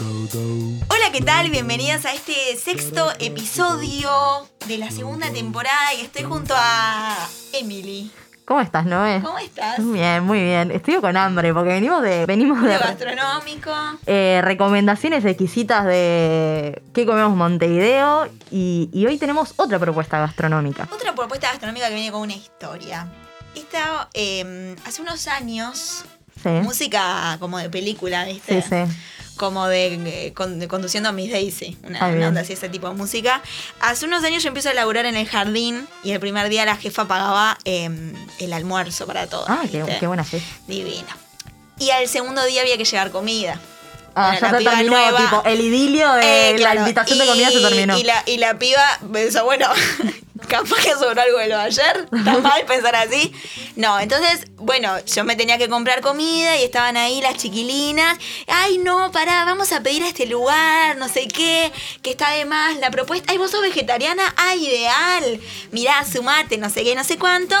Hola, ¿qué tal? Bienvenidas a este sexto episodio de la segunda temporada y estoy junto a Emily. ¿Cómo estás, Noé? ¿Cómo estás? Bien, muy bien. Estoy con hambre porque venimos de venimos de gastronómico. eh, recomendaciones exquisitas de qué comemos Montevideo y, y hoy tenemos otra propuesta gastronómica. Otra propuesta gastronómica que viene con una historia. Esta, eh, hace unos años, Sí. música como de película, ¿viste? Sí, sí. Como de, eh, con- de conduciendo a Miss Daisy, una, Ah, una bien. onda así, ese tipo de música. Hace unos años yo empiezo a laburar en el jardín y el primer día la jefa pagaba eh, el almuerzo para todos. Ah, qué, qué buena fe. Divino. Y al segundo día había que llevar comida. Ah, Bueno, ya la se piba terminó, nueva- tipo, el idilio de Eh, claro, la invitación de comida se terminó. Y la, y la piba pensó, bueno, capaz que sobró algo de lo de ayer. Está mal pensar así. No, entonces, bueno, yo me tenía que comprar comida y estaban ahí las chiquilinas. Ay, no, pará, vamos a pedir a este lugar, no sé qué, que está de más la propuesta. Ay, vos sos vegetariana, ay, ideal. Mirá, sumate, no sé qué, no sé cuánto.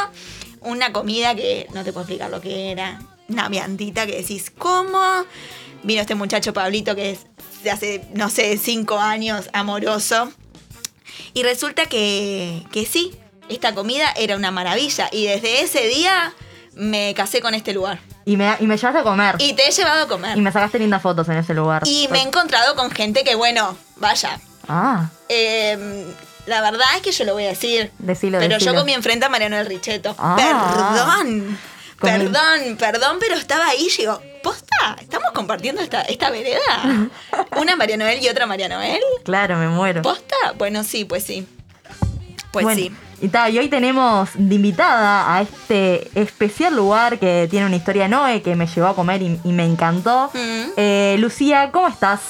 Una comida que no te puedo explicar lo que era. Una viandita que decís, ¿cómo? Vino este muchacho Pablito que es de hace, no sé, cinco años, amoroso. Y resulta que, que sí, esta comida era una maravilla. Y desde ese día me casé con este lugar. Y, me, y me llevaste a comer. Y te he llevado a comer. Y me sacaste lindas fotos en ese lugar. Y me he encontrado con gente que, bueno, vaya. Ah, eh, la verdad es que yo lo voy a decir. decilo, Pero decilo. yo comí enfrente a Mariano el Richeto. Ah. Perdón. Comí- Perdón, perdón, pero estaba ahí y digo, ¿Estamos compartiendo esta, esta vereda? ¿Una María Noel y otra María Noel? Claro, me muero. ¿Posta? Bueno, sí, pues sí. Pues Bueno, sí. Y, ta, y hoy tenemos de invitada a este especial lugar que tiene una historia Noé que me llevó a comer y, y me encantó. Mm. Eh, Lucía, ¿cómo estás?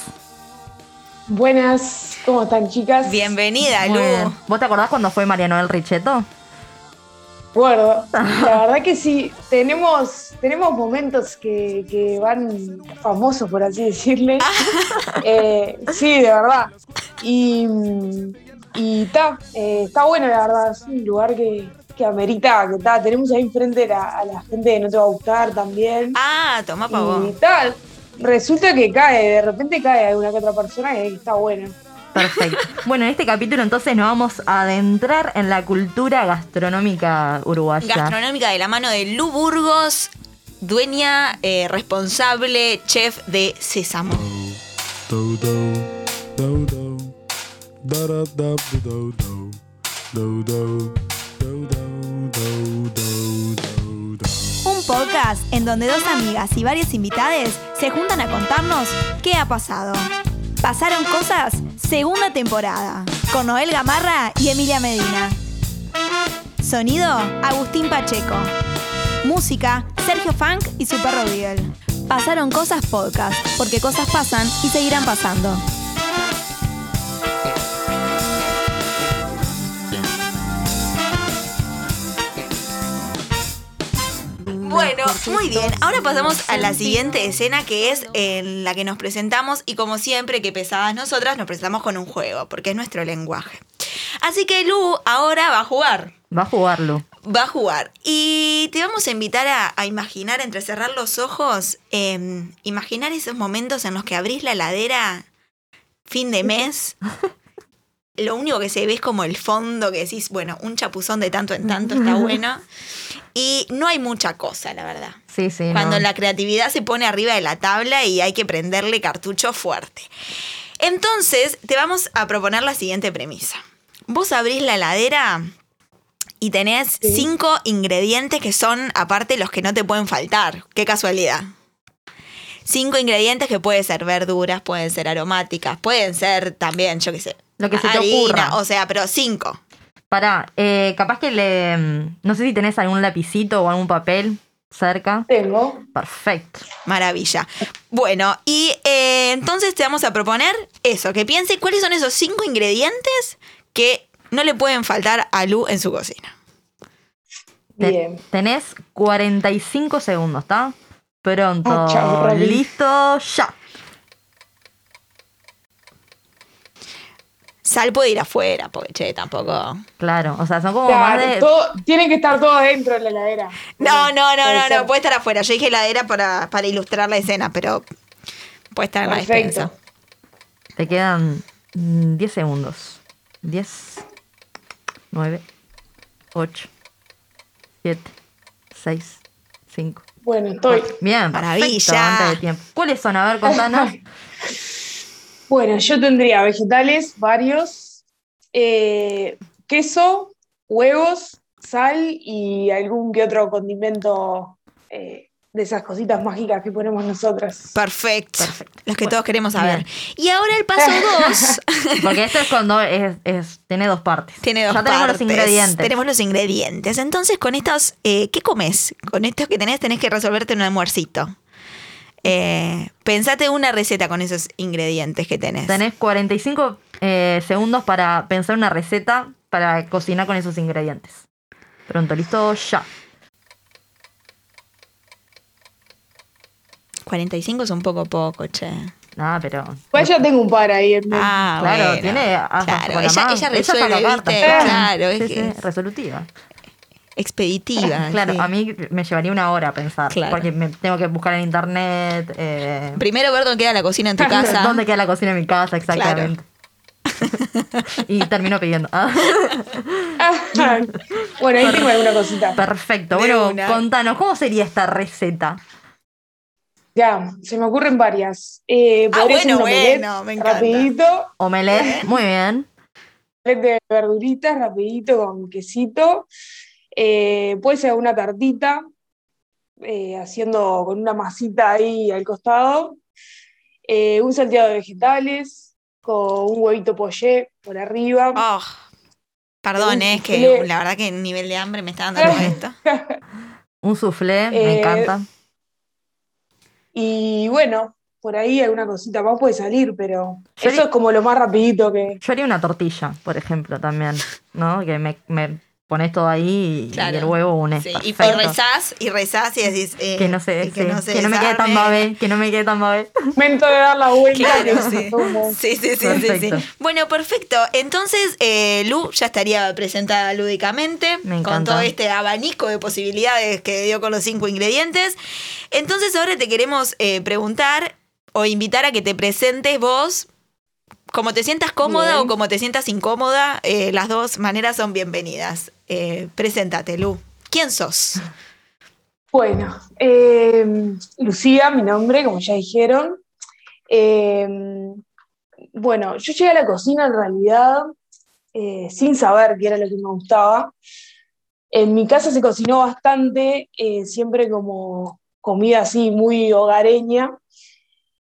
Buenas, ¿cómo están chicas? Bienvenida, bien. Lu. ¿Vos te acordás cuando fue Mariano del Richeto? La verdad que sí, tenemos, tenemos momentos que, que van famosos, por así decirle. Eh, sí, de verdad. Y, y ta, eh, está bueno, la verdad. Es un lugar que, que amerita, que ta, tenemos ahí enfrente la- a la gente que no te va a gustar también. Ah, toma pa' y vos. tal. Resulta que cae, de repente cae alguna que otra persona que está buena. Perfecto. Bueno, en este capítulo entonces nos vamos a adentrar en la cultura gastronómica uruguaya. Gastronómica de la mano de Lu Burgos, dueña, eh, responsable, chef de Sésamo. Un podcast en donde dos amigas y varias invitades se juntan a contarnos qué ha pasado. Pasaron cosas, segunda temporada, con Noel Gamarra y Emilia Medina. Sonido, Agustín Pacheco. Música, Sergio Funk y su perro Beagle. Pasaron cosas podcast, porque cosas pasan y seguirán pasando. Bueno, muy bien. Ahora pasamos a la siguiente escena que es en la que nos presentamos y como siempre que pesadas nosotras nos presentamos con un juego, porque es nuestro lenguaje. Así que Lu ahora va a jugar. Va a jugarlo. Va a jugar. Y te vamos a invitar a, a imaginar, entre cerrar los ojos, em, imaginar esos momentos en los que abrís la heladera, fin de mes. Lo único que se ve es como el fondo que decís, bueno, un chapuzón de tanto en tanto está bueno. Y no hay mucha cosa, la verdad. Sí, sí. Cuando no. la creatividad se pone arriba de la tabla y hay que prenderle cartucho fuerte. Entonces, te vamos a proponer la siguiente premisa. Vos abrís la heladera y tenés Sí. cinco ingredientes que son, aparte, los que no te pueden faltar. Qué casualidad. Cinco ingredientes que pueden ser verduras, pueden ser aromáticas, pueden ser también, yo qué sé. Lo que se te harina, ocurra. O sea, pero cinco. Pará, eh, capaz que le. mm, No sé si tenés algún lapicito o algún papel cerca. Tengo. Perfecto. Maravilla. Bueno, y eh, entonces te vamos a proponer eso, que piense cuáles son esos cinco ingredientes que no le pueden faltar a Lu en su cocina. Te- Bien. tenés 45 segundos, ¿está? Pronto. Ah. Listo, ya. Sal puede ir afuera, porque che, tampoco. Claro, o sea, son como más Claro, de. todo, tiene que estar todo dentro de la heladera. No, no, no, no, no, puede estar afuera. Yo dije heladera para, para ilustrar la escena, pero puede estar en la despensa. Te quedan mm, 10 segundos. 10, 9, 8, 7, 6, 5. Bueno, estoy. Bien, Maravilla. perfecto, antes de tiempo. ¿Cuáles son? A ver, contanos. Bueno, yo tendría vegetales, varios, eh, queso, huevos, sal y algún que otro condimento eh, de esas cositas mágicas que ponemos nosotras. Perfecto. Los que Bueno, todos queremos saber. bien. Y ahora el paso dos Porque esto es cuando es, es- tiene dos partes. tiene dos Ya tenemos partes. los ingredientes. Tenemos los ingredientes. Entonces, con estos, eh, ¿qué comes? Con estos que tenés, tenés que resolverte un almuercito. Eh, pensate una receta con esos ingredientes que tenés. Tenés 45 eh, segundos para pensar una receta para cocinar con esos ingredientes. Pronto, listo, ya. 45 es un poco poco, che. Nada, pero. Pues ya tengo un par ahí en. Ah, claro, bueno. tiene. Claro, ella, ella resuelve, ¿viste? Claro, es Sí, que sí, es resolutiva. Expeditiva. Claro, sí. a mí me llevaría una hora pensar. Claro. Porque me tengo que buscar en internet. eh, Primero ver dónde queda la cocina en tu casa. ¿Dónde queda la cocina en mi casa? Exactamente. y termino pidiendo. Ah, bueno, ahí tengo alguna cosita. perfecto. De Bueno, una. contanos, ¿cómo sería esta receta? Ya, se me ocurren varias. Eh, Ah, bueno, un omelette, bueno, me encanta. Rapidito, Omelette, muy bien. de verduritas, rapidito, con quesito. Eh, puede ser una tartita, eh, haciendo con una masita ahí al costado. Eh, un salteado de vegetales, con un huevito poché por arriba. Oh, perdón, es que soufflé. la verdad que el nivel de hambre me está dando todo esto. Un soufflé, me Eh, encanta. Y bueno, por ahí alguna cosita más puede salir, pero Yo eso haría- es como lo más rapidito que... Yo haría una tortilla, por ejemplo, también. ¿No? Que me, me pones todo ahí y, Claro. y el huevo une. Sí, y, rezás y rezás y decís eh, Que no se, y que sí, no se que no me quede tan babé, que no me quede tan babé. Momento de dar la vuelta. Claro, sí. Sí, sí, sí, sí, Perfecto. sí. Bueno, perfecto. Entonces, eh, Lu ya estaría presentada lúdicamente Me con todo este abanico de posibilidades que dio con los cinco ingredientes. Entonces, ahora te queremos eh, preguntar o invitar a que te presentes vos. Como te sientas cómoda Bien. o como te sientas incómoda, eh, las dos maneras son bienvenidas. Eh, preséntate, Lu. ¿Quién sos? Bueno, eh, Lucía, mi nombre, como ya dijeron. Eh, bueno, yo llegué a la cocina en realidad eh, sin saber qué era lo que me gustaba. En mi casa se cocinó bastante, eh, siempre como comida así muy hogareña.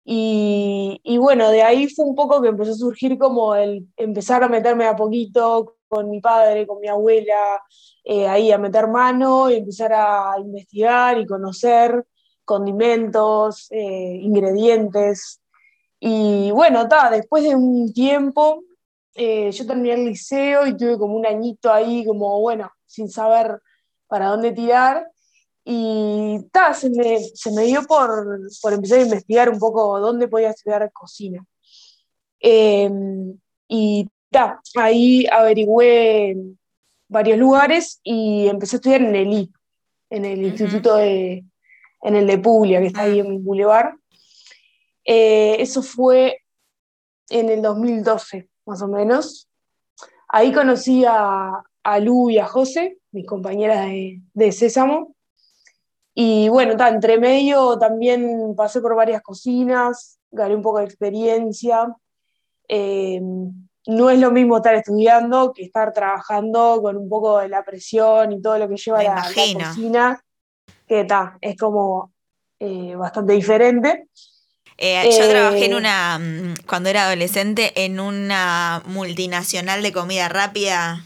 Y, y bueno, de ahí fue un poco que empezó a surgir como el empezar a meterme a poquito con mi padre, con mi abuela, eh, ahí a meter mano y empezar a investigar y conocer condimentos, eh, ingredientes. Y bueno, ta, después de un tiempo, eh, yo terminé el liceo y tuve como un añito ahí, como bueno, sin saber para dónde tirar. Y ta, se me, se me dio por, por empezar a investigar un poco dónde podía estudiar cocina. Eh, y ta, ahí averigüé varios lugares y empecé a estudiar en el I, en el instituto de, en el de Puglia, que está ahí en Boulevard. Eh, eso fue en el 2012, más o menos. Ahí conocí a, a Lu y a José, mis compañeras de, de Sésamo. Y bueno, ta, entre medio también pasé por varias cocinas, gané un poco de experiencia. Eh, no es lo mismo estar estudiando que estar trabajando con un poco de la presión y todo lo que lleva la, la cocina, que ta, es como eh, bastante diferente. Eh, yo Eh, trabajé en una, mm, cuando era adolescente, en una multinacional de comida rápida.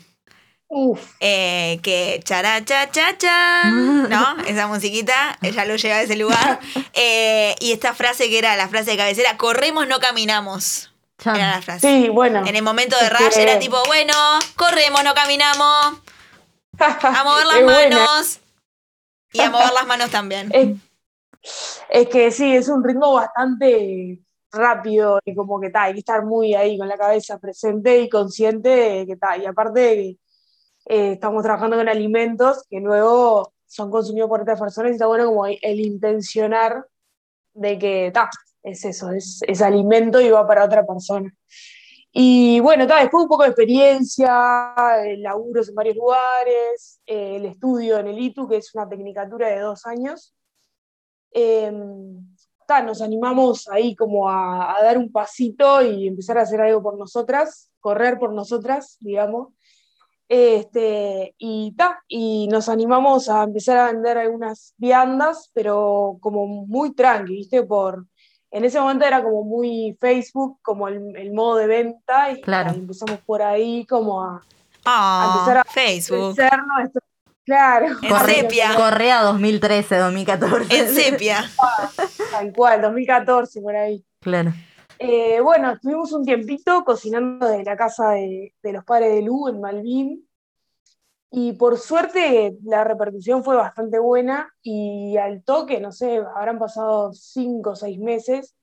Uf, eh, que chará, cha, cha, cha, ¿no? Esa musiquita, ella lo lleva a ese lugar. Eh, y esta frase que era la frase de cabecera, corremos, no caminamos. Era la frase. sí, bueno. En el momento de rush que- era tipo, bueno, corremos, no caminamos, a mover las manos. Y a mover las manos también. Es, es que sí, es un ritmo bastante rápido y como que ta, hay que estar muy ahí con la cabeza presente y consciente de que ta, y aparte eh, estamos trabajando con alimentos que luego son consumidos por otras personas y está bueno como el intencionar de que ta, es eso, es, es alimento y va para otra persona. Y bueno, ta, después un poco de experiencia, laburos en varios lugares, eh, el estudio en el ITU, que es una tecnicatura de dos años. Eh, ta, nos animamos ahí como a, a dar un pasito y empezar a hacer algo por nosotras, correr por nosotras, digamos. Este, y, ta, y nos animamos a empezar a vender algunas viandas, pero como muy tranqui, ¿viste? Por, en ese momento era como muy Facebook, como el, el modo de venta, y, Claro. empezamos por ahí como a, Ah, empezar a Facebook. crecer nuestro- Claro, En para sepia. Correa 2013, 2014. En sepia. tal cual, 2014 por ahí. Claro. Eh, bueno, estuvimos un tiempito cocinando de la casa de, los padres de Lu en Malvin. Y por suerte la repercusión fue bastante buena y al toque, no sé, habrán pasado cinco o seis meses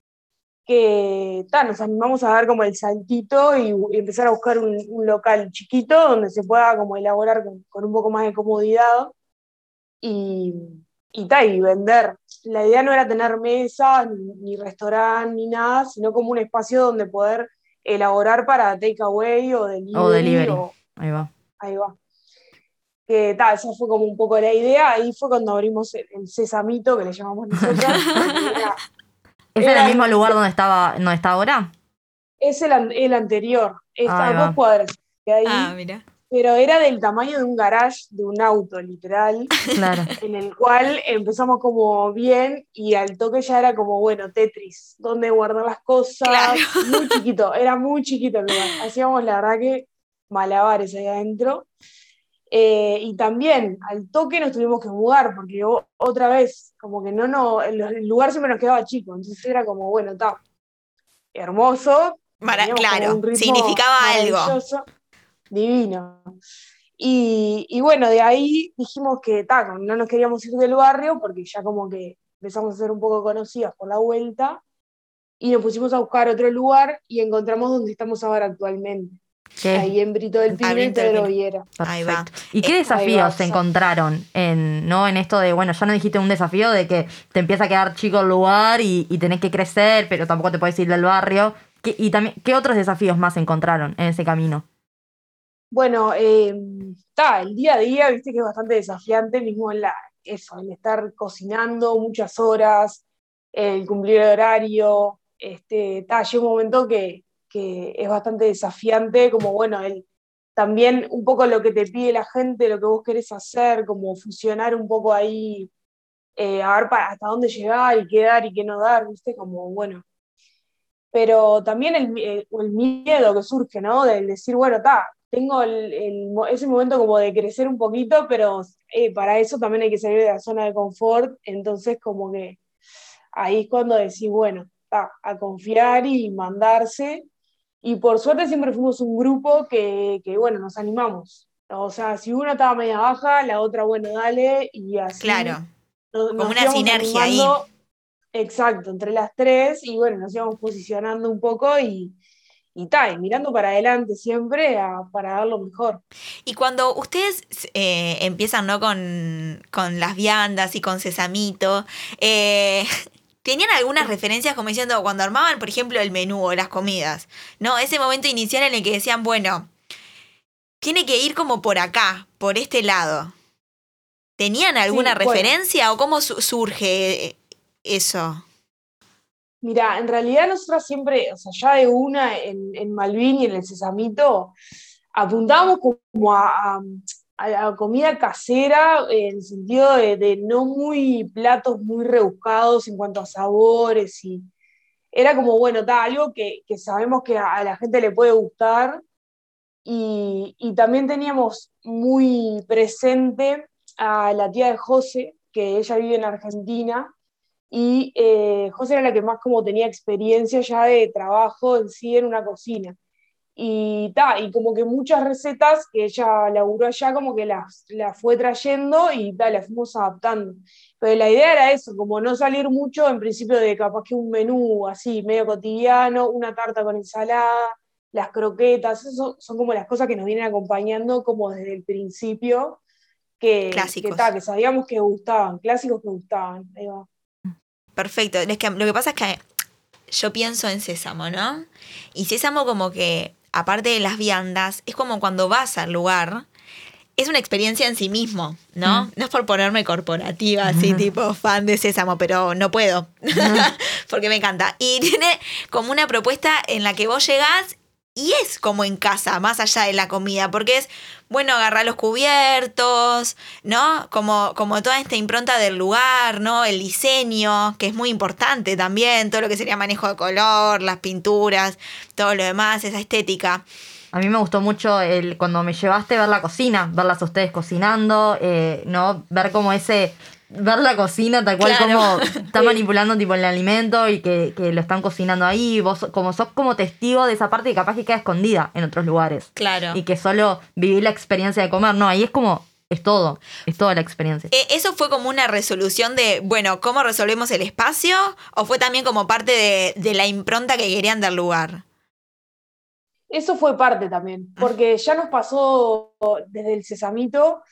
que ta, nos animamos a dar como el saltito y, empezar a buscar un, un local chiquito donde se pueda como elaborar con, con un poco más de comodidad y, y, ta, y vender. La idea no era tener mesas, ni, ni restaurante, ni nada, sino como un espacio donde poder elaborar para takeaway o delivery. O delivery. o- Ahí va. ahí va. Que tal, esa fue como un poco la idea. Ahí fue cuando abrimos el, el sesamito, que le llamamos nosotros. Era- ¿Es Era el mismo el- lugar donde estaba, donde está ahora? es el, el anterior, está Ahí a va. dos cuadras de ahí, Ah, mira. Pero era del tamaño de un garage de un auto, literal, Claro. en el cual empezamos como bien y al toque ya era como, bueno, Tetris, donde guardar las cosas, Claro. muy chiquito, era muy chiquito el lugar. Hacíamos la verdad que malabares ahí adentro. Eh, y también al toque nos tuvimos que mudar, porque otra vez, como que no, no, el, el lugar siempre nos quedaba chico, entonces era como, bueno, está hermoso. Como claro, significaba algo. Divino. Y, y bueno, de ahí dijimos que ta, no nos queríamos ir del barrio porque ya como que empezamos a ser un poco conocidas por la vuelta y nos pusimos a buscar otro lugar y encontramos donde estamos ahora actualmente, ¿Qué? ahí en Brito del Pino y Pedro. Viera. Ahí va. Perfecto. ¿Y qué desafíos va, se encontraron en, ¿no? en esto de, bueno, ya no dijiste un desafío de que te empieza a quedar chico el lugar y, y tenés que crecer, pero tampoco te puedes ir del barrio? ¿Qué- y también, ¿qué otros desafíos más se encontraron en ese camino? Bueno, eh, ta, el día a día, viste que es bastante desafiante, mismo la, eso, el estar cocinando muchas horas, el cumplir el horario, este, llega un momento que, que es bastante desafiante, como bueno, el, también un poco lo que te pide la gente, lo que vos querés hacer, como fusionar un poco ahí, eh, a ver pa- hasta dónde llegar y qué dar y qué no dar, viste, como bueno. Pero también el, mi- el- miedo que surge, ¿no? Del decir, bueno, ta, tengo el, ese momento como de crecer un poquito, pero eh, para eso también hay que salir de la zona de confort, entonces como que ahí es cuando decís, bueno, a confiar y mandarse. Y por suerte siempre fuimos un grupo que, que, bueno, nos animamos. O sea, si una estaba media baja, la otra, bueno, dale, y así. Claro. nos- como nos una sinergia ahí. Exacto, entre las tres, y bueno, nos íbamos posicionando un poco y, y ta, y mirando para adelante siempre a- para dar lo mejor. Y cuando ustedes eh, empiezan ¿no? con, con las viandas y con sesamito, eh, ¿tenían algunas referencias como diciendo cuando armaban, por ejemplo, el menú o las comidas? ¿No? Ese momento inicial en el que decían, bueno, tiene que ir como por acá, por este lado. ¿Tenían alguna Sí, bueno. referencia o cómo su- surge eh, eso? Mira, en realidad nosotras siempre, o sea, ya de una en, en Malvin y en el Sesamito, apuntábamos como a, a- la comida casera en el sentido de, de no muy platos muy rebuscados en cuanto a sabores y era como, bueno, está algo que, que sabemos que a, a la gente le puede gustar y, y también teníamos muy presente a la tía de José, que ella vive en Argentina y eh, José era la que más como tenía experiencia ya de trabajo en sí en una cocina. Y, ta, y como que muchas recetas que ella laburó allá, como que las, las fue trayendo y ta, las fuimos adaptando. Pero la idea era eso, como no salir mucho en principio de capaz que un menú así, medio cotidiano, una tarta con ensalada, las croquetas, eso son como las cosas que nos vienen acompañando como desde el principio, que, Clásicos. que, ta, que sabíamos que gustaban, clásicos que gustaban. Ahí va. Perfecto. Es que lo que pasa es que yo pienso en Sésamo, ¿no? Y Sésamo como que, aparte de las viandas, es como cuando vas al lugar, es una experiencia en sí mismo, ¿no? No es por ponerme corporativa, así tipo fan de Sésamo, pero no puedo, porque me encanta. Y tiene como una propuesta en la que vos llegás y es como en casa, más allá de la comida, porque es, bueno, agarrar los cubiertos, ¿no? Como, como toda esta impronta del lugar, ¿no? El diseño, que es muy importante también, todo lo que sería manejo de color, las pinturas, todo lo demás, esa estética. A mí me gustó mucho el cuando me llevaste ver la cocina, verlas a ustedes cocinando, eh, ¿no? Ver como ese ver la cocina tal cual Claro. como está manipulando tipo el alimento y que, que lo están cocinando ahí. Vos como sos como testigo de esa parte que capaz que queda escondida en otros lugares. Claro. Y que solo vivir la experiencia de comer. No, ahí es como, es todo, es toda la experiencia. Eh, ¿Eso fue como una resolución de, bueno, cómo resolvemos el espacio? ¿O fue también como parte de, de la impronta que querían del lugar? Eso fue parte también, porque ya nos pasó desde el sesamito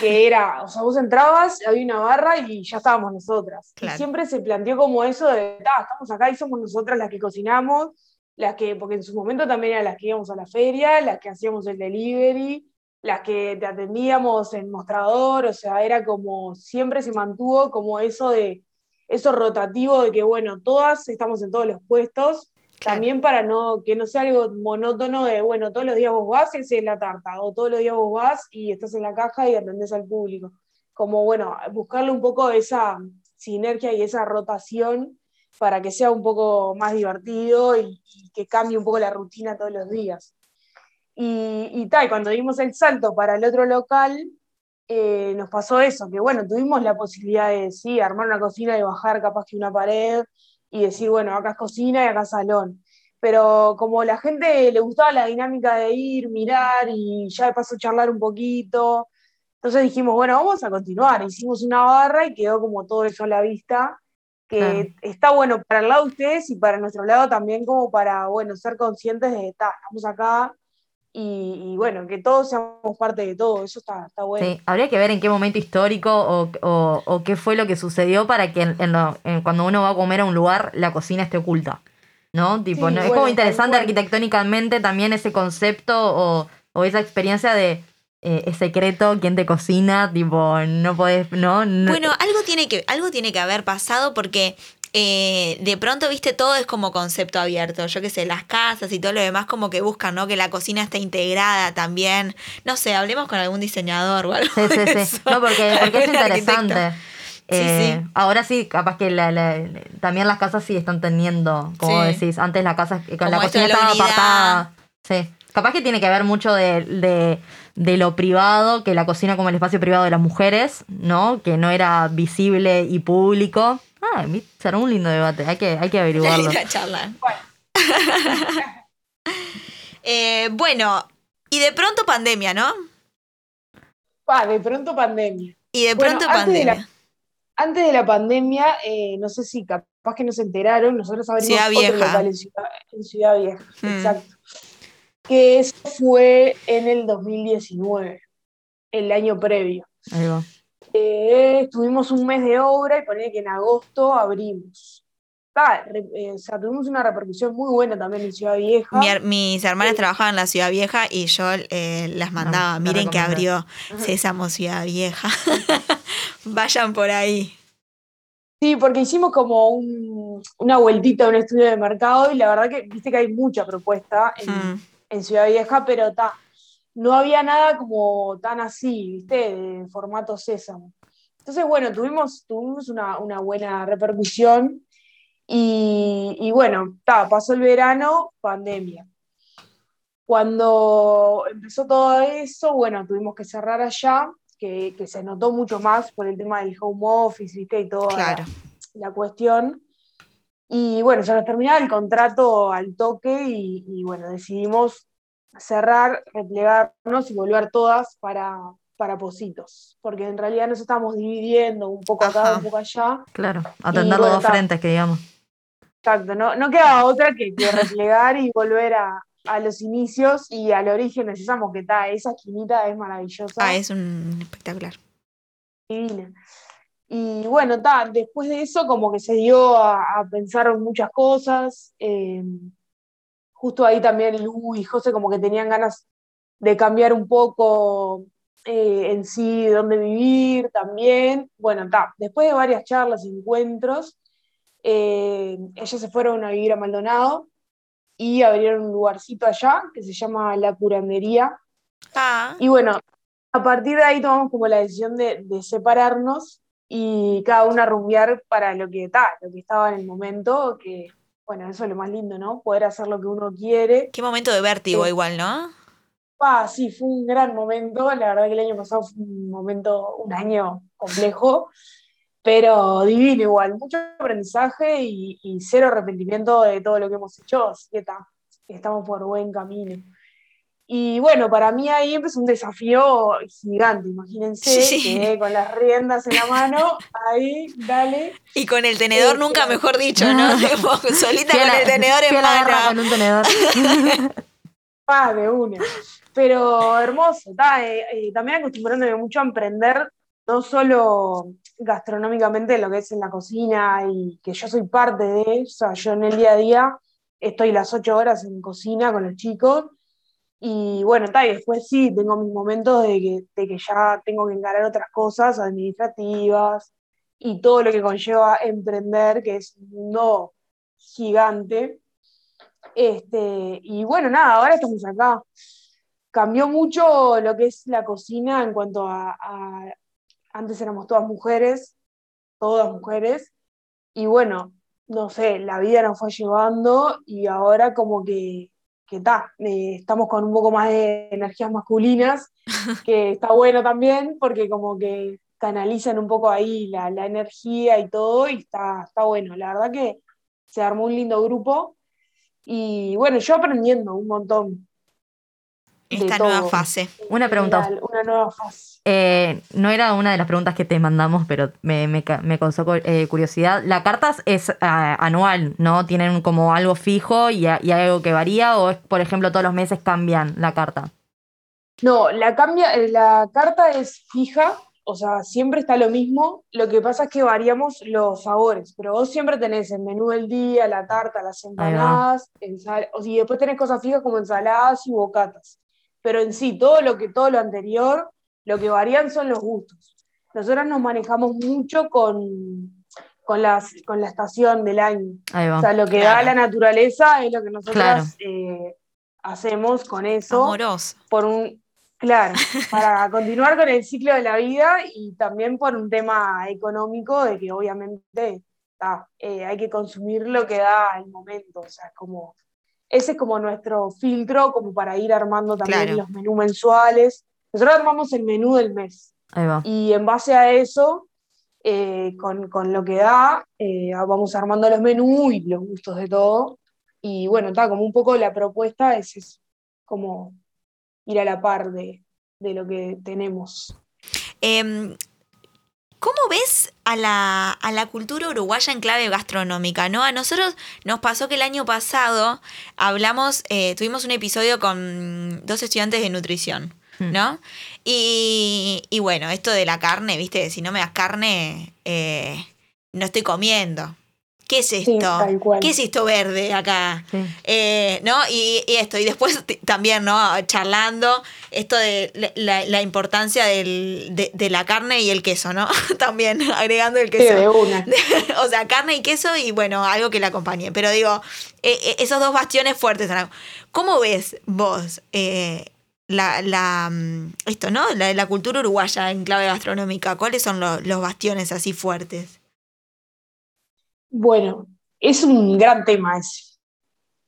que era, o sea, vos entrabas, había una barra y ya estábamos nosotras. Claro. Y siempre se planteó como eso de, "Ta, estamos acá y somos nosotras las que cocinamos, las que, porque en su momento también eran las que íbamos a la feria, las que hacíamos el delivery, las que te atendíamos en mostrador, o sea, era como, siempre se mantuvo como eso de, eso rotativo de que, bueno, todas estamos en todos los puestos, También para no, que no sea algo monótono de, bueno, todos los días vos vas y haces la tarta, o todos los días vos vas y estás en la caja y atendés al público. Como, bueno, buscarle un poco esa sinergia y esa rotación para que sea un poco más divertido y, y que cambie un poco la rutina todos los días. Y, y tal, cuando dimos el salto para el otro local, eh, nos pasó eso, que bueno, tuvimos la posibilidad de, sí, armar una cocina y bajar capaz que una pared y decir, bueno, acá es cocina y acá es salón. Pero como la gente le gustaba la dinámica de ir, mirar y ya de paso charlar un poquito, entonces dijimos, bueno, vamos a continuar. Hicimos una barra y quedó como todo eso a la vista, que Claro. está bueno para el lado de ustedes y para nuestro lado también como para, bueno, ser conscientes de, "Ta, estamos acá y, y, bueno, que todos seamos parte de todo, eso está, está bueno. Sí, habría que ver en qué momento histórico o, o- o qué fue lo que sucedió para que en- en lo- en cuando uno va a comer a un lugar la cocina esté oculta. ¿No? Tipo, Sí, ¿no? es bueno, como interesante arquitectónicamente también ese concepto o, o esa experiencia de eh, es secreto quién te cocina, tipo, no podés, ¿no? no Bueno, algo tiene que, algo tiene que haber pasado porque eh, de pronto, viste, todo es como concepto abierto. Yo qué sé, las casas y todo lo demás como que buscan, ¿no? Que la cocina esté integrada también. No sé, hablemos con algún diseñador o algo. Sí, sí, de sí. eso. No, porque, porque es interesante. Sí, Eh, sí. Ahora sí, capaz que la- la- también las casas sí están teniendo, como Sí. decís, antes la casa, Como la cocina estaba unidad. apartada. Sí. Capaz que tiene que ver mucho de, de, de lo privado, que la cocina como el espacio privado de las mujeres, ¿no? Que no era visible y público. Ah, será un lindo debate, hay que, hay que averiguarlo. Linda charla. Eh, bueno, y de pronto pandemia, ¿no? Pa, de pronto pandemia. Y de Bueno, pronto antes de la- pandemia. Antes de la pandemia, eh, no sé si capaz que no se enteraron, nosotros abrimos Ciudad otro Vieja. local en Ciudad, en Ciudad Vieja, Mm. exacto. Que eso fue en el 2019, el año previo. Ahí va. Eh, tuvimos un mes de obra y poner que en agosto abrimos. Re- eh, o sea, tuvimos una repercusión muy buena también en Ciudad Vieja. Mi mis hermanas trabajaban en la Ciudad Vieja y yo eh, las mandaba. te Miren que abrió Sésamo Ciudad Vieja. Vayan por ahí. Sí, porque hicimos como un- una vueltita a un estudio de mercado y la verdad que viste que hay mucha propuesta en, Mm. en Ciudad Vieja, pero ta, no había nada como tan así, viste, de formato sésamo. Entonces, bueno, tuvimos, tuvimos una, una buena repercusión y, y bueno, ta, pasó el verano, pandemia. Cuando empezó todo eso, bueno, tuvimos que cerrar allá, que, que se notó mucho más por el tema del home office, viste, y toda la- Claro. la cuestión. Y bueno, ya nos terminaba el contrato al toque y, y bueno, decidimos cerrar, replegarnos y volver todas para, para Positos, porque en realidad nos estamos dividiendo un poco acá, Ajá. un poco allá. Claro, atender los dos frentes, que digamos. Exacto, no, no quedaba otra que, que replegar y volver a, a los inicios y al origen. Necesitamos que está, esa esquinita es maravillosa. Ah, es un espectacular. divina. Y bueno, ta, después de eso como que se dio a, a pensar en muchas cosas. eh, justo ahí también Lu y José como que tenían ganas de cambiar un poco eh, en sí dónde vivir también. Bueno, ta, después de varias charlas y encuentros, eh, ellas se fueron a vivir a Maldonado y abrieron un lugarcito allá que se llama La Curandería. Ah, Y bueno, a partir de ahí tomamos como la decisión de, de separarnos y cada una rumbear para lo que, ta, lo que estaba en el momento, que bueno, eso es lo más lindo, ¿no? Poder hacer lo que uno quiere. qué momento de vértigo Sí. igual, ¿no? Ah, sí, fue un gran momento. La verdad que el año pasado fue un momento, un año complejo, pero divino igual. Mucho aprendizaje y, y cero arrepentimiento de todo lo que hemos hecho. Así que ta, estamos por buen camino. Y bueno, para mí ahí empezó un desafío gigante. Imagínense Sí. que con las riendas en la mano, ahí, dale. Y con el tenedor, Sí, nunca claro. mejor dicho, ¿no? Solita con la- el tenedor en mano. con un tenedor. Pa, de una. Pero hermoso, ta, eh, eh, también acostumbrándome mucho a emprender, no solo gastronómicamente lo que es en la cocina y que yo soy parte de, o sea, yo en el día a día estoy las ocho horas en cocina con los chicos y bueno, ta, y después sí, tengo mis momentos de que, de que ya tengo que encarar otras cosas administrativas y todo lo que conlleva emprender, que es mundo gigante. Este, y bueno, nada, ahora estamos acá. Cambió mucho lo que es la cocina en cuanto a- antes éramos todas mujeres, todas mujeres, y bueno, no sé, la vida nos fue llevando y ahora como que, que ta, eh, estamos con un poco más de energías masculinas, que está bueno también porque como que canalizan un poco ahí la, la energía y todo y está, está bueno. La verdad que se armó un lindo grupo y bueno, yo aprendiendo un montón. Esta nueva todo. fase. Una pregunta. Una nueva fase. Eh, no era una de las preguntas que te mandamos, pero me, me, me causó eh, curiosidad. La carta es ah, anual, ¿no? ¿Tienen como algo fijo y, y algo que varía? ¿O es, por ejemplo, todos los meses cambian la carta? No, la, cambia, eh, la carta es fija, o sea, siempre está lo mismo. Lo que pasa es que variamos los sabores, pero vos siempre tenés el menú del día, la tarta, las empanadas, ensal- o y después tenés cosas fijas como ensaladas y bocatas. Pero en sí, todo lo que todo lo anterior, lo que varían son los gustos. Nosotros nos manejamos mucho con, con, las, con la estación del año. Ahí va. O sea, lo que Claro. da la naturaleza es lo que nosotros Claro. eh, hacemos con eso Amoroso. por un, claro, para continuar con el ciclo de la vida y también por un tema económico de que obviamente ta, eh, hay que consumir lo que da el momento, o sea, es como, ese es como nuestro filtro como para ir armando también Claro. los menús mensuales. Nosotros armamos el menú del mes Ahí va. y en base a eso, eh, con, con lo que da, eh, vamos armando los menús y los gustos de todo. Y bueno, está como un poco la propuesta es eso, como ir a la par de, de lo que tenemos. Em, ¿Cómo ves a la, a la cultura uruguaya en clave gastronómica? ¿no? A nosotros nos pasó que el año pasado hablamos, eh, tuvimos un episodio con dos estudiantes de nutrición, Hmm. ¿no? Y, y bueno, esto de la carne, ¿viste? Si no me das carne, eh, no estoy comiendo. ¿Qué es esto? Sí, tal cual. ¿Qué es esto verde acá? Sí. Eh, ¿no? Y, y esto, y después también, ¿no? Charlando esto de la, importancia del- de, de la carne y el queso, ¿no? también agregando el Sí, de queso. una. o sea, carne y queso y bueno, algo que la acompañe. Pero digo, eh, eh, esos dos bastiones fuertes. ¿no? ¿Cómo ves vos eh, la, la, mm, esto, ¿no? La, la cultura uruguaya en clave gastronómica? ¿Cuáles son lo- los bastiones así fuertes? Bueno, es un gran tema ese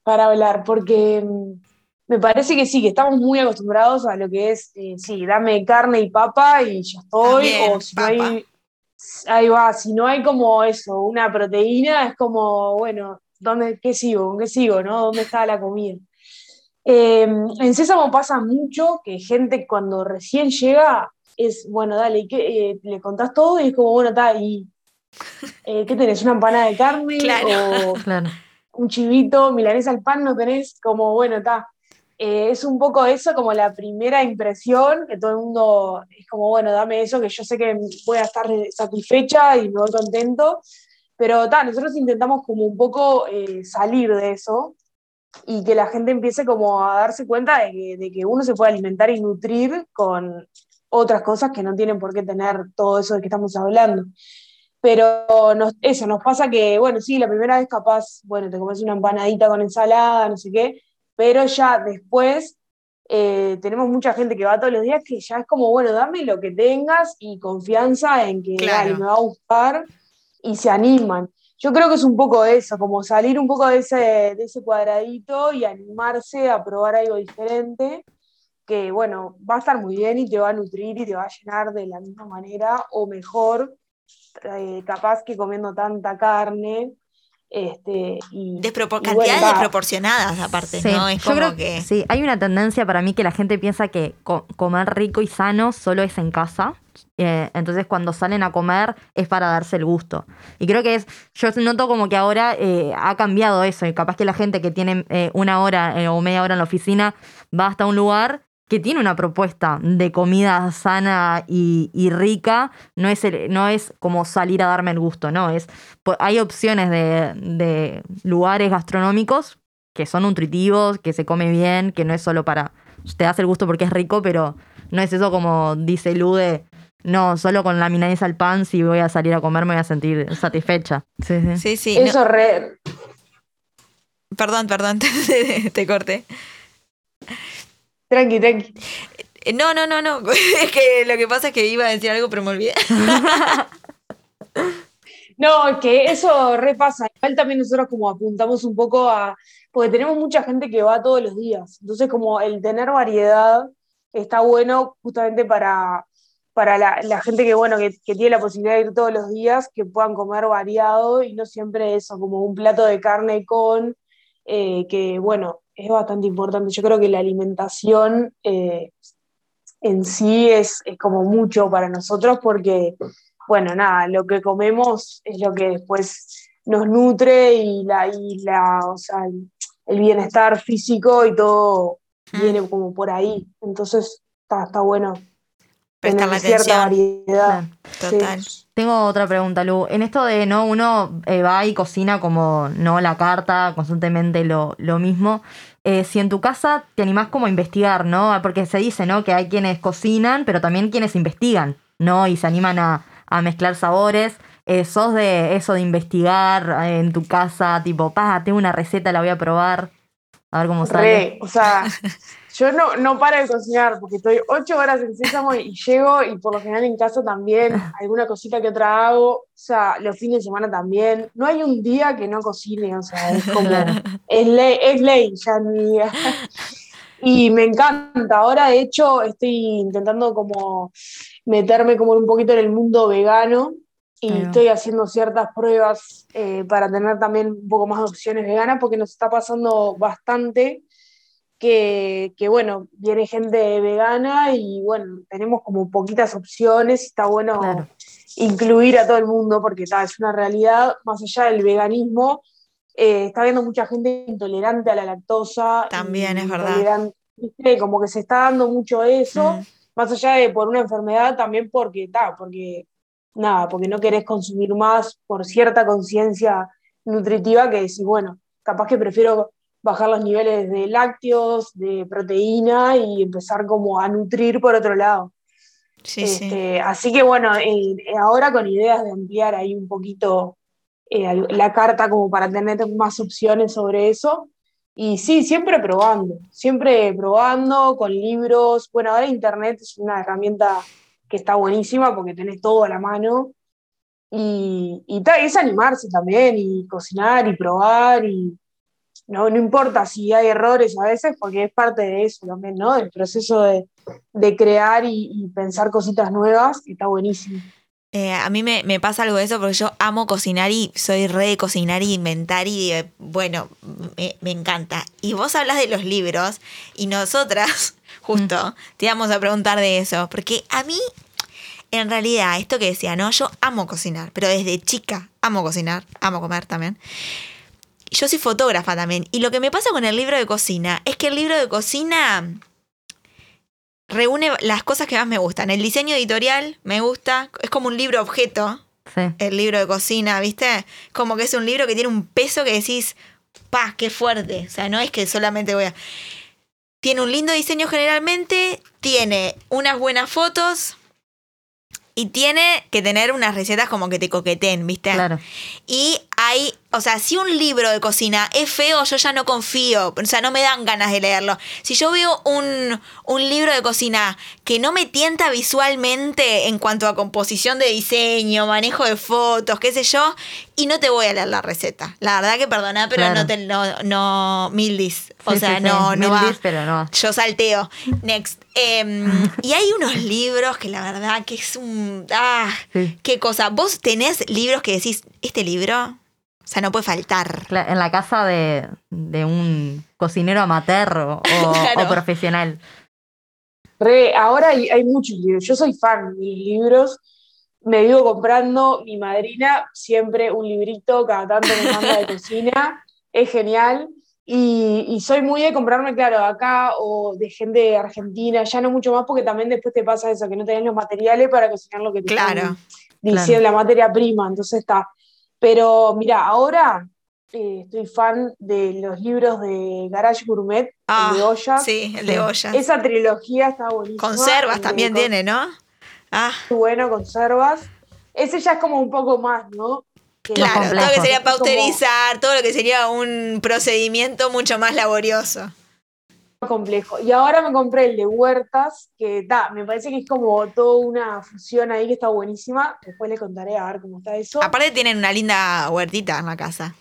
para hablar, porque mm, me parece que sí, que estamos muy acostumbrados a lo que es, eh, sí, dame carne y papa y ya estoy, También, o si no hay, ahí va, si no hay como eso, una proteína, es como, bueno, ¿dónde, qué sigo? ¿Con qué sigo? ¿No? ¿Dónde está la comida? Eh, en Sésamo pasa mucho que gente cuando recién llega es, bueno, dale, ¿y qué? Eh, le contás todo y es como, bueno, está, ¿y eh, qué tenés? ¿Una empanada de carne? Claro. ¿O Claro. un chivito, milanesa al pan no tenés? Como, bueno, está. eh, es un poco eso como la primera impresión, que todo el mundo es como, bueno, dame eso, que yo sé que voy a estar satisfecha y me voy contento, pero ta, nosotros intentamos como un poco eh, salir de eso y que la gente empiece como a darse cuenta de que, de que uno se puede alimentar y nutrir con otras cosas que no tienen por qué tener todo eso de que estamos hablando. Pero nos- eso, nos pasa que, bueno, sí, la primera vez capaz, bueno, te comes una empanadita con ensalada, no sé qué, pero ya después eh, tenemos mucha gente que va todos los días que ya es como, bueno, dame lo que tengas y confianza en que Claro. dale, me va a gustar y se animan. Yo creo que es un poco eso, como salir un poco de ese, de ese cuadradito y animarse a probar algo diferente, que bueno, va a estar muy bien y te va a nutrir y te va a llenar de la misma manera o mejor, eh, capaz que comiendo tanta carne. Este, y, Despropor- y bueno, cantidades desproporcionadas aparte, Sí, ¿no? Es yo como creo que... sí, hay una tendencia para mí que la gente piensa que co- comer rico y sano solo es en casa. Eh, entonces cuando salen a comer es para darse el gusto. Y creo que es, yo noto como que ahora eh, ha cambiado eso. Y capaz que la gente que tiene eh, una hora eh, o media hora en la oficina va hasta un lugar que tiene una propuesta de comida sana y, y rica, no es, el- no es como salir a darme el gusto, no, es, hay opciones de, de lugares gastronómicos que son nutritivos, que se come bien, que no es solo para, te das el gusto porque es rico, pero no es eso como dice Lude, no, solo con la milanesa al pan, si voy a salir a comer me voy a sentir satisfecha. Sí, sí. Sí, sí. no- Eso re, perdón, perdón, te, te corté. Tranqui, tranqui. Eh, No, no, no, no. Es que lo que pasa es que iba a decir algo, pero me olvidé. No, es que eso repasa. Igual también nosotros como apuntamos un poco a, porque tenemos mucha gente que va todos los días. Entonces como el tener variedad está bueno justamente para, para la, la gente que, bueno, que, que tiene la posibilidad de ir todos los días, que puedan comer variado y no siempre eso, como un plato de carne con, eh, que bueno, es bastante importante. Yo creo que la alimentación eh, en sí es, es como mucho para nosotros porque bueno, nada, lo que comemos es lo que después nos nutre y la, y la, o sea, el, bienestar físico y todo Mm. viene como por ahí. Entonces está, está bueno Prestarle tener cierta atención. variedad. Total. Sí. Tengo otra pregunta, Lu. En esto de no, uno eh, va y cocina como no la carta, constantemente lo, lo mismo. eh, si en tu casa te animás como a investigar, ¿no? Porque se dice, ¿no? Que hay quienes cocinan, pero también quienes investigan, ¿no? Y se animan a, a mezclar sabores. Eh, ¿Sos de eso de investigar eh, en tu casa, tipo, pa, tengo una receta, la voy a probar? A ver cómo sale. Re, o sea, yo no, no paro de cocinar porque estoy ocho horas en Sésamo y llego y por lo general en casa también, alguna cosita que otra hago, o sea, los fines de semana también. No hay un día que no cocine, o sea, es como, es ley, es ley ya en mi vida. Y me encanta, ahora de hecho estoy intentando como meterme como un poquito en el mundo vegano y estoy haciendo ciertas pruebas eh, para tener también un poco más de opciones veganas porque nos está pasando bastante que, que, bueno, viene gente vegana y bueno, tenemos como poquitas opciones y está bueno Claro. incluir a todo el mundo porque ta, es una realidad, más allá del veganismo, eh, está habiendo mucha gente intolerante a la lactosa. También, es verdad. Como que se está dando mucho eso, Mm. más allá de por una enfermedad, también porque, está porque, nada, porque no querés consumir más por cierta conciencia nutritiva que decís, bueno, capaz que prefiero bajar los niveles de lácteos, de proteína y empezar como a nutrir por otro lado. Sí, sí. Este, Así que bueno, eh, eh, ahora con ideas de ampliar ahí un poquito eh, la carta como para tener más opciones sobre eso. Y sí, siempre probando, siempre probando con libros. Bueno, ahora Internet es una herramienta que está buenísima porque tenés todo a la mano. Y, y es animarse también y cocinar y probar y no, no importa si hay errores a veces porque es parte de eso también, ¿no? Del proceso de, de crear y, y pensar cositas nuevas, que está buenísimo. Eh, a mí me, me pasa algo de eso porque yo amo cocinar y soy re de cocinar y inventar y bueno, me, me encanta. Y vos hablas de los libros y nosotras, justo, te íbamos a preguntar de eso, porque a mí, en realidad, esto que decía, ¿no? Yo amo cocinar, pero desde chica amo cocinar, amo comer también. Yo soy fotógrafa también. Y lo que me pasa con el libro de cocina es que el libro de cocina reúne las cosas que más me gustan. El diseño editorial me gusta, es como un libro objeto, Sí. el libro de cocina, ¿viste? Como que es un libro que tiene un peso que decís, pa, qué fuerte. O sea, no es que solamente voy a... Tiene un lindo diseño generalmente, tiene unas buenas fotos y tiene que tener unas recetas como que te coqueten, ¿viste? Claro. Y hay, o sea, si un libro de cocina es feo, yo ya no confío, o sea, no me dan ganas de leerlo. Si yo veo un, un libro de cocina que no me tienta visualmente en cuanto a composición de diseño, manejo de fotos, qué sé yo, y no te voy a leer la receta. La verdad que perdona, pero Claro. no te, no, no, mil dis. O Sí, sea, sí, sí. no, no Mil va. pero no. Yo salteo. Next. Em, y hay unos libros que la verdad que es un... Ah, Sí. qué cosa. ¿Vos tenés libros que decís, este libro? O sea, no puede faltar. En la casa de, de un cocinero amateur o, o- Claro. o profesional. Re, ahora hay, hay muchos libros. Yo soy fan de los libros. Me vivo comprando mi madrina siempre un librito, cada tanto me manda de cocina. Es genial. Y, y soy muy de comprarme, claro, acá o de gente de Argentina, ya no mucho más porque también después te pasa eso, que no tenés los materiales para cocinar lo que te Claro. diciendo, la materia prima, entonces está. Pero mira, ahora eh, estoy fan de los libros de Garage Gourmet, Ah, el de ollas. Sí, el de Sí. ollas. Esa trilogía está buenísima. Conservas también con- tiene, ¿no? Ah, bueno, conservas. Ese ya es como un poco más, ¿no? Claro. Todo lo que sería pausterizar, todo lo que sería un procedimiento mucho más laborioso. complejo. Y ahora me compré el de huertas, que ta, me parece que es como toda una fusión ahí que está buenísima. Después le contaré a ver cómo está eso. Aparte tienen una linda huertita en la casa.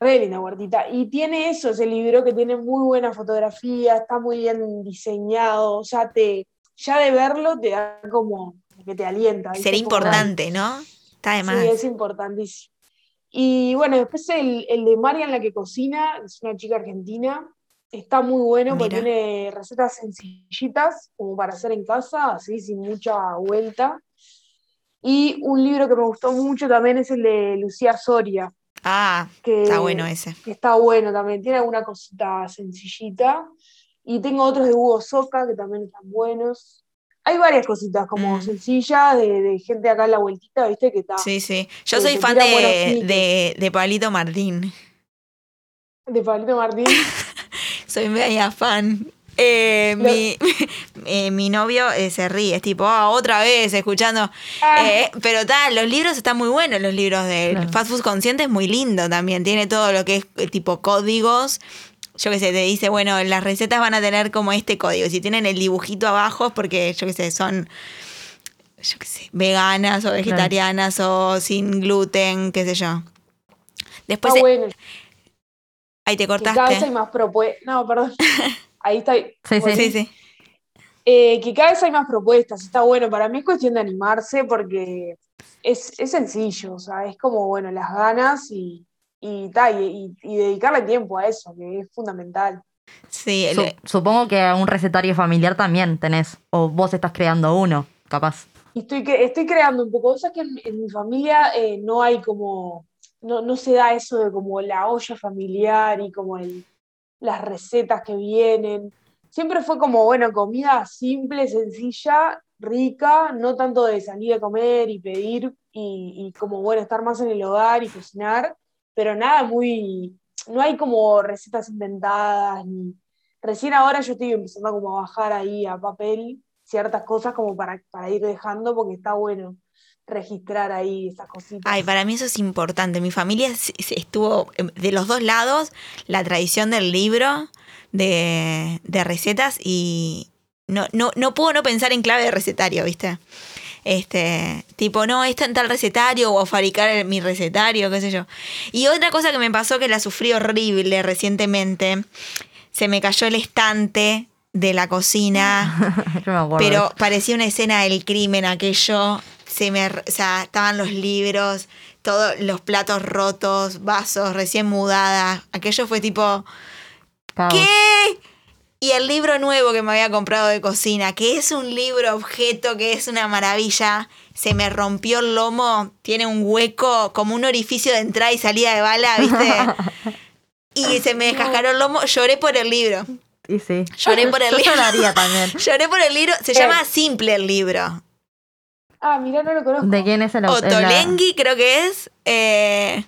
Re linda huertita. Y tiene eso, ese libro que tiene muy buena fotografía, está muy bien diseñado. O sea, te, ya de verlo te da como que te alienta. Como, importante, ¿no? Está de más. Sí, es importantísimo. Y bueno, después el, el de Marian, la que cocina, es una chica argentina. Está muy bueno porque tiene recetas sencillitas, como para hacer en casa, así, sin mucha vuelta. Y un libro que me gustó mucho también es el de Lucía Soria, Ah, que, está bueno ese. que está bueno también. Tiene alguna cosita sencillita. Y tengo otros de Hugo Soca que también están buenos. Hay varias cositas como Mm. sencillas de, de gente acá en la vueltita, ¿viste? Que está. Sí, sí. Yo que soy fan de, de, de Pablito Martín. De Pablito Martín. Soy media fan. Eh, Lo- mi, eh, mi novio eh, se ríe, es tipo, ah, otra vez escuchando. Ah. Eh, pero tal, los libros están muy buenos, los libros de Claro. Fast Food Consciente es muy lindo también. Tiene todo lo que es eh, tipo códigos. Yo qué sé, te dice, bueno, las recetas van a tener como este código. Si tienen el dibujito abajo es porque, yo qué sé, son, yo qué sé, veganas o vegetarianas o sin gluten, qué sé yo. Después, Está eh, bueno. ahí te que cada vez cortaste. hay más propuestas. No, perdón. Ahí está. Sí, sí. Sí, sí. Eh, que cada vez hay más propuestas. Está bueno. Para mí es cuestión de animarse porque es, es sencillo. O sea, es como, bueno, las ganas y, y, ta, y, y- y dedicarle tiempo a eso, que es fundamental. Sí, el- Su- supongo que un recetario familiar también tenés. O vos estás creando uno, capaz. Estoy, cre- estoy creando un poco. Cosas que en, en mi familia eh, no hay como. No, no se da eso de como la olla familiar y como el, las recetas que vienen. Siempre fue como, bueno, comida simple, sencilla, rica, no tanto de salir a comer y pedir y, y como, bueno, estar más en el hogar y cocinar, pero nada muy, no hay como recetas inventadas, ni... Recién ahora yo estoy empezando como a bajar ahí a papel ciertas cosas como para, para ir dejando porque está bueno registrar ahí esas cositas. Ay, para mí eso es importante. Mi familia estuvo eh, de los dos lados, la tradición del libro de, de recetas y no, no, no puedo no pensar en clave de recetario, ¿viste? Este, tipo, no, esto en tal recetario o fabricar el- mi recetario, qué sé yo. Y otra cosa que me pasó que la sufrí horrible recientemente, se me cayó el estante de la cocina. Yo me acuerdo. Pero parecía una escena del crimen aquello. Se me, o sea, estaban los libros, todos los platos rotos, vasos recién mudadas. Aquello fue tipo. ¿qué? Y el libro nuevo que me había comprado de cocina, que es un libro objeto, que es una maravilla, se me rompió el lomo, tiene un hueco como un orificio de entrada y salida de bala, ¿viste? y se me descascaró el lomo, lloré por el libro. Y sí. Lloré por el Yo libro. también. Lloré por el libro, se Eh. llama Simple el libro. Ah, mirá, no lo conozco. ¿De quién es el au- la- Otolenghi creo que es. eh,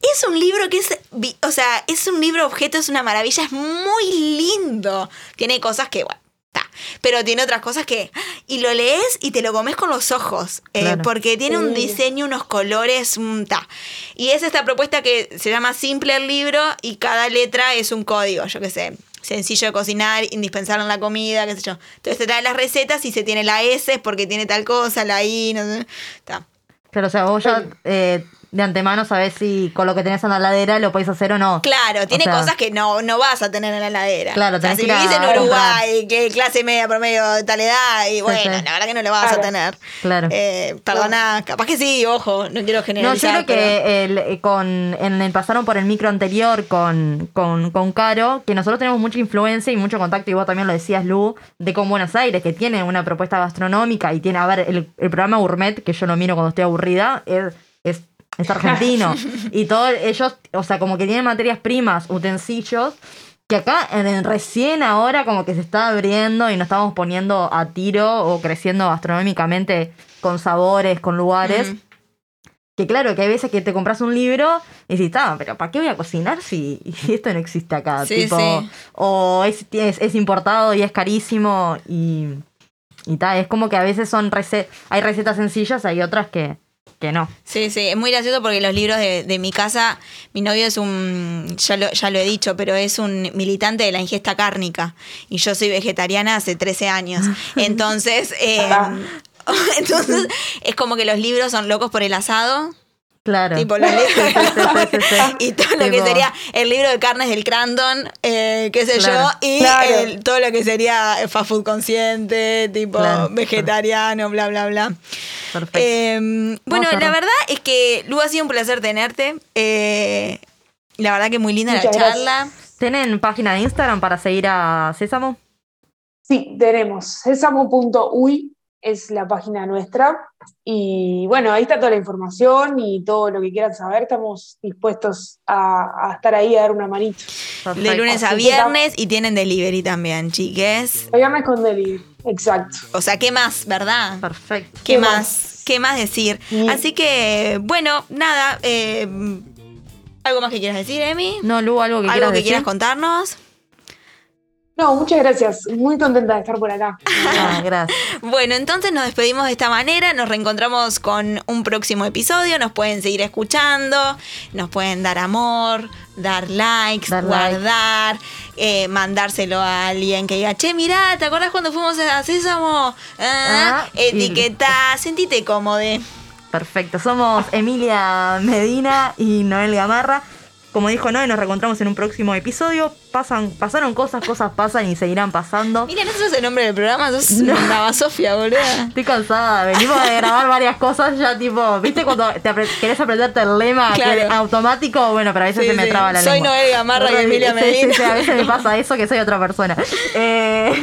es un libro que es, o sea, es un libro objeto, es una maravilla, es muy lindo. Tiene cosas que, bueno, está. Pero tiene otras cosas que, y lo lees y te lo comes con los ojos, eh, Claro. porque tiene un diseño, unos colores, mm, ta. Y es esta propuesta que se llama Simple el libro y cada letra es un código, yo qué sé. Sencillo de cocinar, indispensable en la comida, qué sé yo. Entonces te trae las recetas y se tiene la S es porque tiene tal cosa, la I, no sé. Ta. Claro, o sea, vos ya eh, de antemano sabés si con lo que tenés en la ladera lo podés hacer o no. Claro, tiene sea- cosas que no, no vas a tener en la heladera. Claro, o sea, tenés si ir a vivís en. Uruguay, que clase media promedio de tal edad, y bueno, sí. la verdad que no lo vas a tener. Claro. Eh, perdona, capaz que sí, ojo, no quiero No, yo generalizar. creo que el, eh, con, en el pasaron por el micro anterior con, con, con Caro, que nosotros tenemos mucha influencia y mucho contacto, y vos también lo decías, Lu, de con Buenos Aires, que tiene una propuesta gastronómica y tiene, a ver, el, el programa Gourmet, que yo lo miro cuando estoy aburrida, es, es, es argentino. y todos ellos, o sea, como que tienen materias primas, utensilios, que acá en recién ahora como que se está abriendo y nos estamos poniendo a tiro o creciendo gastronómicamente con sabores, con lugares. Que claro, que hay veces que te compras un libro y dices, ah, pero ¿para qué voy a cocinar si, si esto no existe acá? Sí, tipo, sí. O es, es, es importado y es carísimo y, y tal. Es como que a veces son recetas, hay recetas sencillas, hay otras que, que no. Sí, sí, es muy gracioso porque los libros de, de mi casa, mi novio es un, ya lo, ya lo he dicho, pero es un militante de la ingesta cárnica y yo soy vegetariana hace 13 años. Entonces, eh, entonces es como que los libros son locos por el asado. Claro. Tipo los libros Sí, sí, sí. y todo lo que sería el libro de carnes del Crandon, eh, qué sé Claro. yo, y Claro. el- todo lo que sería fast food consciente, tipo Claro. vegetariano, bla, bla, bla. Perfecto. Eh, bueno, la verdad es que, Lu, ha sido un placer tenerte. Eh, la verdad que muy linda la Muchas charla. ¿Tienen página de Instagram para seguir a Sésamo? Sí, tenemos sésamo.uy es la página nuestra. Y bueno, ahí está toda la información y todo lo que quieran saber. Estamos dispuestos a, a estar ahí a dar una manito. De lunes a viernes y tienen delivery también, chiques. Viernes con delivery, exacto. O sea, ¿qué más, verdad? Perfecto. ¿Qué ¿Qué más? más? ¿Qué más decir? Sí. Así que, bueno, nada. eh, ¿Algo más que quieras decir, Emi? No, Lu, algo que ¿Algo quieras que decir. quieras contarnos? No, muchas gracias. Muy contenta de estar por acá. Ah, gracias. Bueno, entonces nos despedimos de esta manera, nos reencontramos con un próximo episodio, nos pueden seguir escuchando, nos pueden dar amor, dar likes, Dar like. guardar, eh, mandárselo a alguien que diga, che, mirá, ¿te acordás cuando fuimos a Sésamo? Ah, Ah, y- etiqueta, sentite cómodo. Perfecto, somos Emilia Medina y Noel Gamarra. Como dijo Noel, nos reencontramos en un próximo episodio. Pasan, pasaron cosas, cosas pasan y seguirán pasando. Mira, ¿no sos el nombre del programa? Sos una Sofía, boluda. Estoy cansada, venimos de grabar varias cosas ya tipo, ¿viste cuando te apre- querés aprenderte el lema que Claro. es automático? Bueno, pero a veces Sí, se me sí. traba la Soy lengua. Noel Gamarra y Emilia sí, sí, Medina. sí, a veces me pasa eso que soy otra persona. Eh,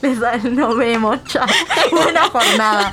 nos vemos, chao. Buena jornada.